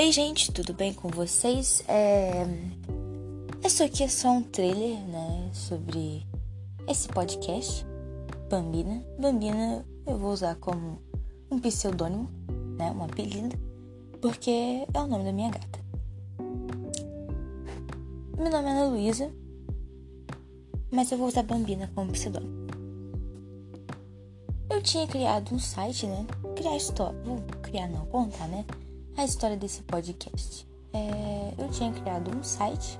Ei, gente, tudo bem com vocês? É... Isso aqui é só um trailer, né, sobre esse podcast, Bambina. Bambina eu vou usar como um pseudônimo, né, um apelido, porque é o nome da minha gata. Meu nome é Ana Luísa, mas eu vou usar Bambina como pseudônimo. Eu tinha criado um site, né, criar história, vou criar não, contar, né, a história desse podcast. É, eu tinha criado um site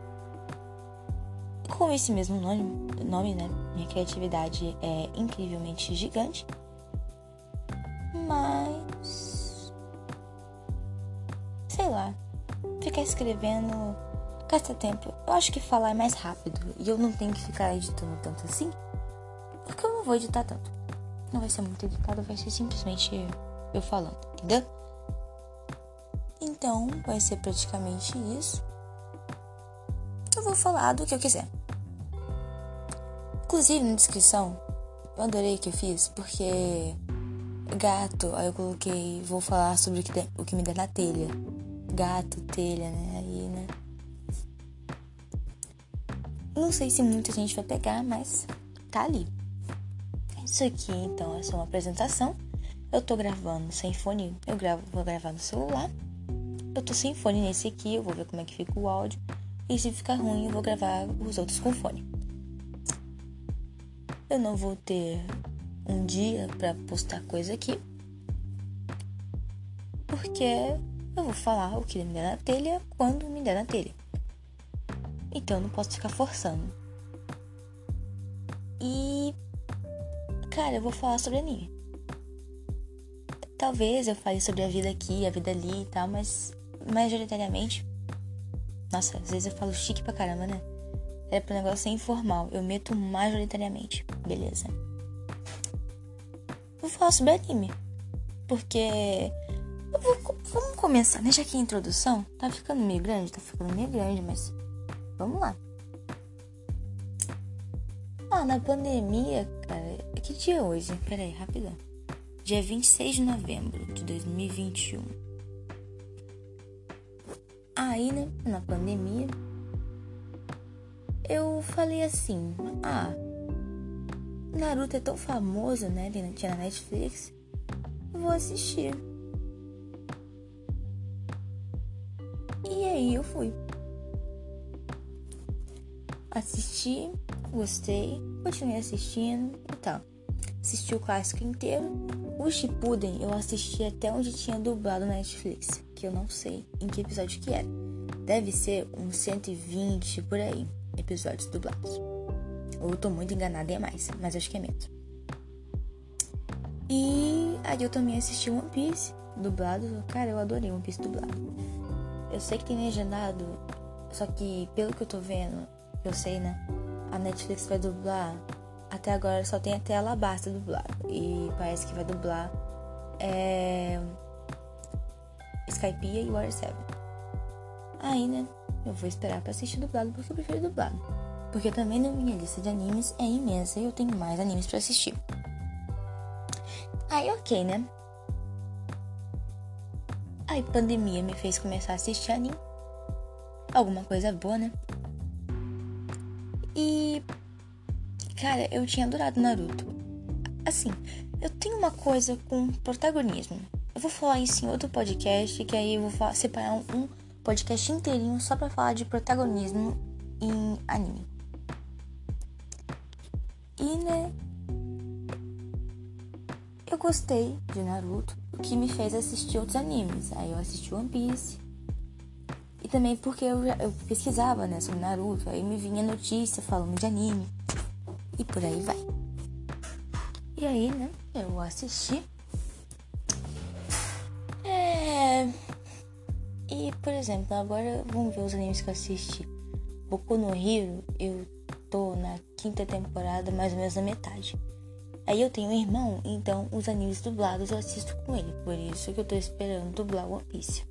com esse mesmo nome, nome, né? Minha criatividade é incrivelmente gigante. Mas. Sei lá. Ficar escrevendo gasta tempo. Eu acho que falar é mais rápido. E eu não tenho que ficar editando tanto assim. Porque eu não vou editar tanto. Não vai ser muito editado, vai ser simplesmente eu falando, entendeu? Então, vai ser praticamente isso. Eu vou falar do que eu quiser. Inclusive, na descrição, eu adorei que eu fiz, porque gato, aí eu coloquei, vou falar sobre o que, o que me der na telha. Gato, telha, né? Aí, né? Não sei se muita gente vai pegar, mas tá ali. Isso aqui, então, é só uma apresentação. Eu tô gravando sem fone, eu gravo, vou gravar no celular. Eu tô sem fone nesse aqui, eu vou ver como é que fica o áudio. E se ficar ruim, eu vou gravar os outros com fone. Eu não vou ter um dia para postar coisa aqui. Porque eu vou falar o que me der na telha quando me der na telha. Então eu não posso ficar forçando. E. Cara, eu vou falar sobre anime. Talvez eu fale sobre a vida aqui, a vida ali e tal, mas majoritariamente. Nossa, às vezes eu falo chique pra caramba, né? Era pro negócio ser informal. Eu meto majoritariamente. Beleza. Vou falar sobre anime. Porque. Vou, vamos começar, né? Já que a introdução tá ficando meio grande, tá ficando meio grande, mas. Vamos lá. Ah, na pandemia, cara. Que dia é hoje? Pera aí, rapidão. Dia 26 de novembro de 2021. Aí, né, na pandemia, eu falei assim: ah, Naruto é tão famoso, né? Tinha na Netflix, vou assistir. E aí eu fui. Assisti, gostei, continuei assistindo e tal. Assisti o clássico inteiro. O Shippuden eu assisti até onde tinha dublado na Netflix, que eu não sei em que episódio que era. Deve ser uns 120 por aí episódios dublados. Ou eu tô muito enganada, é mais, mas acho que é menos. E aí eu também assisti One Piece dublado. Cara, eu adorei One Piece dublado. Eu sei que tem legendado, só que pelo que eu tô vendo, eu sei, né? A Netflix vai dublar até agora só tem até Alabasta dublado. E parece que vai dublar é, Skypiea e Water 7. Aí, né? Eu vou esperar pra assistir dublado porque eu prefiro dublado. Porque também na minha lista de animes é imensa e eu tenho mais animes para assistir. Aí, ok, né? Aí, pandemia me fez começar a assistir anime. Alguma coisa boa, né? E Cara, eu tinha adorado Naruto. Assim, eu tenho uma coisa com protagonismo. Eu vou falar isso em outro podcast, que aí eu vou falar, separar um, um podcast inteirinho só pra falar de protagonismo em anime. E, né, eu gostei de Naruto, o que me fez assistir outros animes. Aí eu assisti One Piece. E também porque eu, eu pesquisava, né, sobre Naruto, aí me vinha notícia falando de anime e por aí vai. E aí, né, eu assisti. Por exemplo, agora vamos ver os animes que eu assisti. Boku no Hero, eu tô na quinta temporada, mais ou menos na metade. Aí eu tenho um irmão, então os animes dublados eu assisto com ele. Por isso que eu tô esperando dublar One Piece.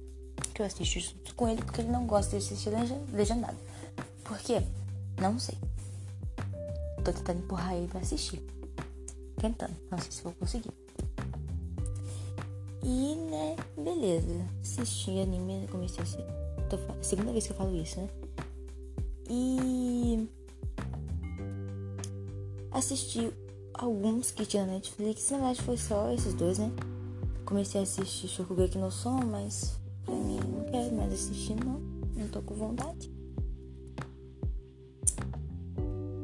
Que eu assisto junto com ele, porque ele não gosta de assistir legendado. Por quê? Não sei. Tô tentando empurrar ele pra assistir. Tentando. Não sei se vou conseguir. E, né, beleza. Assisti anime, comecei a. Tô, segunda vez que eu falo isso, né? E. Assisti alguns que tinha na Netflix. Na verdade, foi só esses dois, né? Comecei a assistir Shokugeki no Som, mas pra mim não quero mais assistir, não. Não tô com vontade.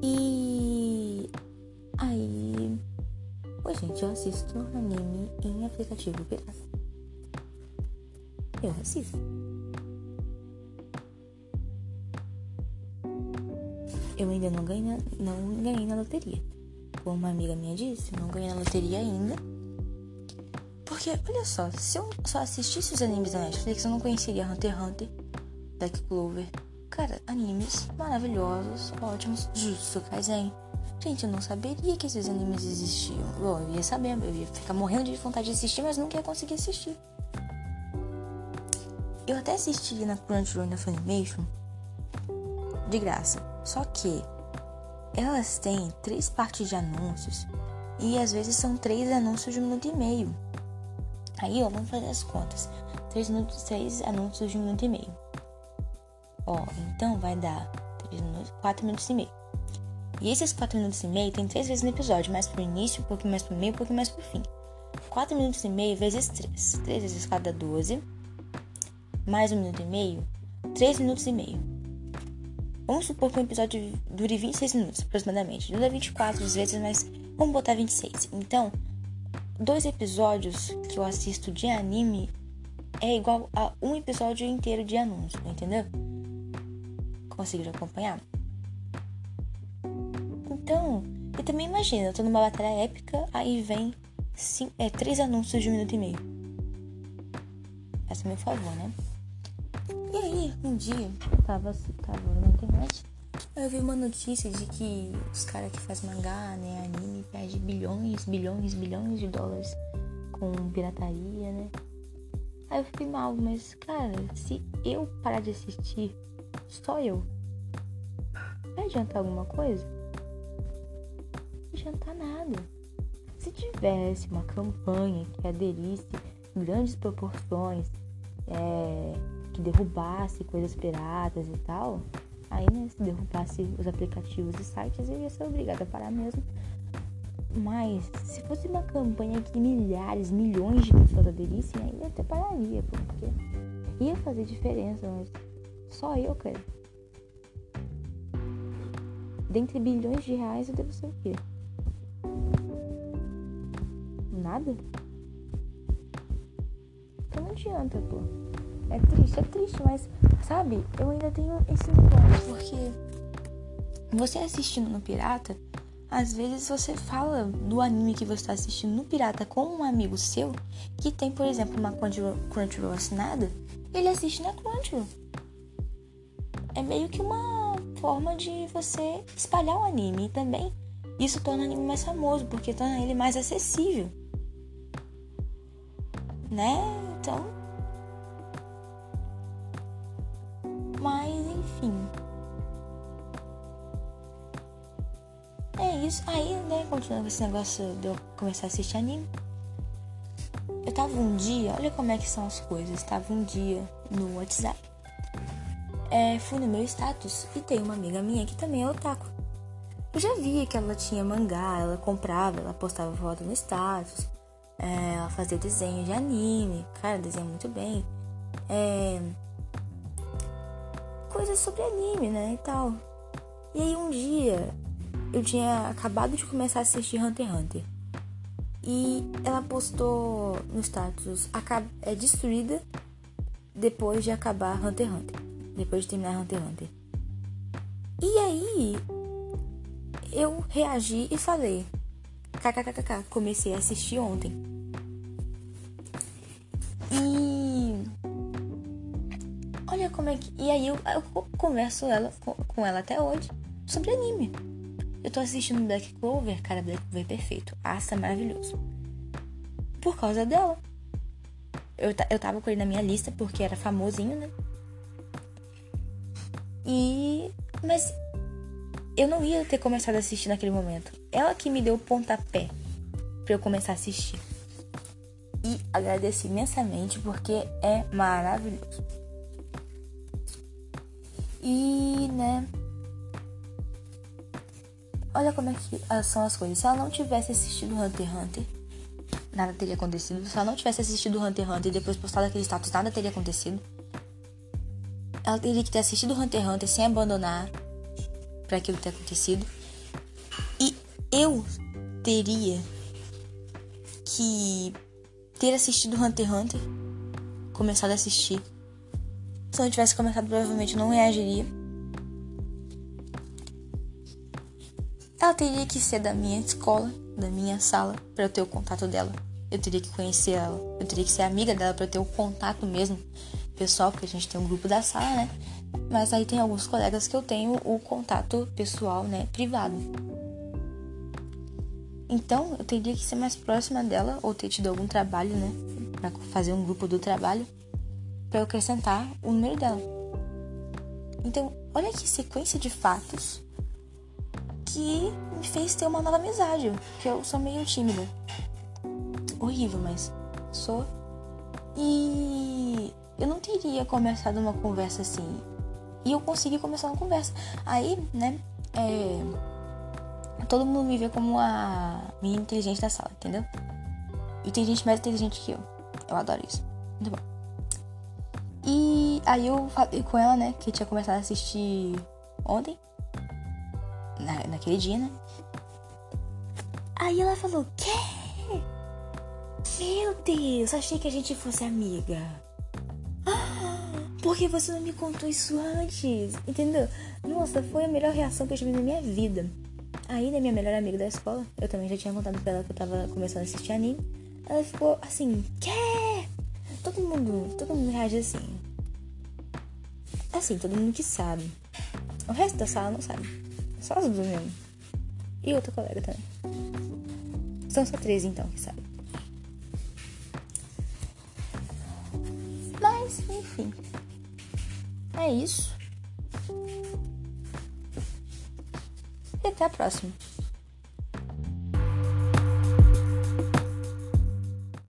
E. Aí. Oi, gente, eu assisto anime em aplicativo pirata. Eu assisto. Eu ainda não ganhei, não ganhei na loteria. Como uma amiga minha disse, eu não ganhei na loteria ainda. Porque, olha só, se eu só assistisse os animes da Netflix, eu não conheceria Hunter x Hunter, Black Clover. Cara, animes maravilhosos, ótimos. Jutsu Kaisen. Gente, eu não saberia que esses animes existiam. Bom, eu ia saber, eu ia ficar morrendo de vontade de assistir, mas nunca ia conseguir assistir. Eu até assisti na Crunchyroll na Funimation de graça. Só que elas têm três partes de anúncios e às vezes são três anúncios de um minuto e meio. Aí, ó, vamos fazer as contas. Três, minutos, três anúncios de um minuto e meio. Ó, então vai dar três minutos, quatro minutos e meio. E esses quatro minutos e meio tem três vezes no episódio, mais pro início, um pouquinho mais pro meio, um pouquinho mais pro fim. Quatro minutos e meio vezes três. Três vezes cada doze. Mais um minuto e meio. Três minutos e meio. Vamos supor que um episódio dure 26 minutos, aproximadamente. Dura 24 às vezes, mas vamos botar 26. Então, dois episódios que eu assisto de anime é igual a um episódio inteiro de anúncio, entendeu? Conseguiram acompanhar? Então, e também imagina, eu tô numa batalha épica, aí vem cinco, é, três anúncios de um minuto e meio. Faça meu favor, né? E aí, um dia, eu tava, tava na internet, eu vi uma notícia de que os caras que fazem mangá, né, anime, perdem bilhões, bilhões, bilhões de dólares com pirataria, né? Aí eu fiquei mal, mas cara, se eu parar de assistir, só eu, vai adiantar alguma coisa? Adiantar nada. Se tivesse uma campanha que aderisse em grandes proporções, é, que derrubasse coisas piratas e tal, aí né, se derrubasse os aplicativos e sites, eu ia ser obrigada a parar mesmo. Mas se fosse uma campanha que milhares, milhões de pessoas aderissem, aí até pararia, porque ia fazer diferença, mas só eu, cara. Dentre bilhões de reais eu devo ser o quê? Nada? Então não adianta, pô. É triste, é triste, mas sabe, eu ainda tenho esse ponto, porque você assistindo no Pirata, às vezes você fala do anime que você está assistindo no Pirata com um amigo seu que tem, por exemplo, uma Crunchyroll assinada, ele assiste na Crunchyroll. É meio que uma forma de você espalhar o anime e também isso torna o anime mais famoso, porque torna ele mais acessível. Né? Então, Mas enfim. É isso. Aí, né, continuando esse negócio de eu começar a assistir anime. Eu tava um dia, olha como é que são as coisas. Tava um dia no WhatsApp. É, fui no meu status e tem uma amiga minha que também é otaku. Eu já vi que ela tinha mangá, ela comprava, ela postava foto no status, é, fazia desenho de anime, cara, desenha muito bem. É, coisas sobre anime, né? E tal. E aí um dia eu tinha acabado de começar a assistir Hunter x Hunter. E ela postou no status é destruída depois de acabar Hunter x Hunter. Depois de terminar Hunter x Hunter. E aí eu reagi e falei: kkkk, comecei a assistir ontem. olha como é que. E aí eu, eu converso ela, com, ela até hoje sobre anime. Eu tô assistindo Black Clover, cara, Black Clover é perfeito. Asa é maravilhoso. Por causa dela. Eu, eu tava com ele na minha lista porque era famosinho, né? E. Mas eu não ia ter começado a assistir naquele momento. Ela que me deu o pontapé pra eu começar a assistir. e agradeço imensamente porque é maravilhoso. E, né? Olha como é que são as coisas. Se ela não tivesse assistido Hunter x Hunter, nada teria acontecido. Se ela não tivesse assistido Hunter x Hunter e depois postado aquele status, nada teria acontecido. Ela teria que ter assistido Hunter x Hunter sem abandonar para aquilo ter acontecido. Eu teria que ter assistido Hunter x Hunter, começado a assistir. Se eu não tivesse começado, provavelmente não reagiria. Ela teria que ser da minha escola, da minha sala, para eu ter o contato dela. Eu teria que conhecer ela. Eu teria que ser amiga dela para ter o contato mesmo pessoal, porque a gente tem um grupo da sala, né? Mas aí tem alguns colegas que eu tenho o contato pessoal, né, privado. Então, eu teria que ser mais próxima dela ou ter tido algum trabalho, né, para fazer um grupo do trabalho para eu acrescentar o número dela. Então, olha que sequência de fatos que me fez ter uma nova amizade, que eu sou meio tímida. Horrível, mas sou. E eu não teria começado uma conversa assim. E eu consegui começar uma conversa. Aí, né, é todo mundo me vê como a menina inteligente da sala, entendeu? E tem gente mais inteligente que eu. Eu adoro isso. Muito bom. E aí eu falei com ela, né, que tinha começado a assistir ontem. Na, naquele dia, né? Aí ela falou, quê? Meu Deus, achei que a gente fosse amiga. Ah, por que você não me contou isso antes? Entendeu? Nossa, foi a melhor reação que eu tive na minha vida. Aí, né, minha melhor amiga da escola, eu também já tinha contado pra ela que eu tava começando a assistir anime. Ela ficou assim, quê? Todo mundo, todo mundo reage assim. Assim, todo mundo que sabe. O resto da sala não sabe. Só as duas mesmo. E outra colega também. São só três então que sabem. Mas, enfim. É isso. E até a próxima.